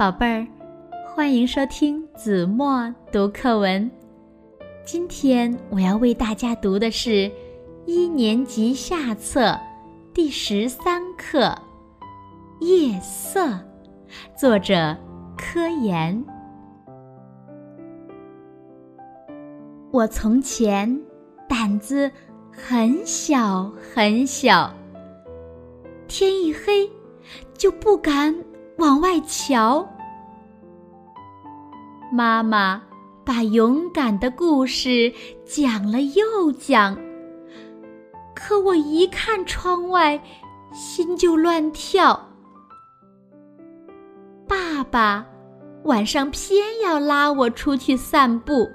宝贝儿，欢迎收听子墨读课文。今天我要为大家读的是一年级下册第十三课《夜色》，作者柯岩。我从前胆子很小很小。天一黑，就不敢往外瞧。妈妈把勇敢的故事讲了又讲，可我一看窗外，心就乱跳。爸爸晚上偏要拉我出去散步，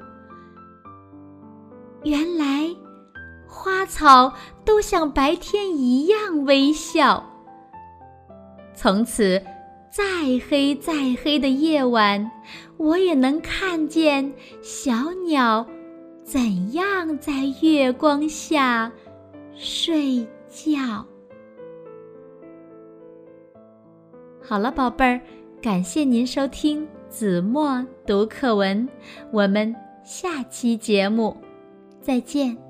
原来。花草都像白天一样微笑。从此，再黑再黑的夜晚，我也能看见小鸟怎样在月光下睡觉。好了，宝贝儿，感谢您收听子墨读课文，我们下期节目再见。